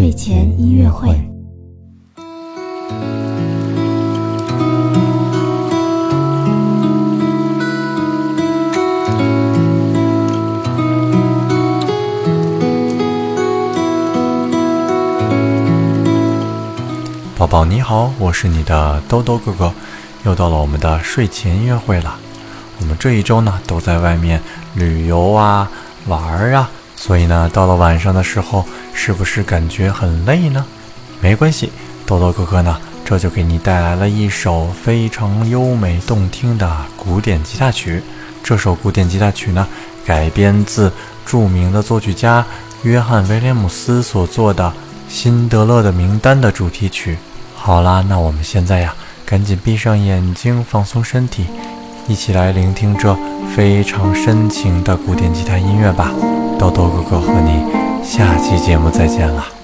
睡前音乐会。宝宝你好，我是你的兜兜哥哥，又到了我们的睡前音乐会了。我们这一周呢都在外面旅游啊、玩儿啊，所以呢到了晚上的时候，是不是感觉很累呢？没关系，豆豆哥哥呢这就给你带来了一首非常优美动听的古典吉他曲。这首古典吉他曲呢改编自著名的作曲家约翰威廉姆斯所作的《辛德勒的名单》的主题曲。好啦，那我们现在呀，赶紧闭上眼睛，放松身体，一起来聆听这非常深情的古典吉他音乐吧。豆豆哥哥和你下期节目再见了。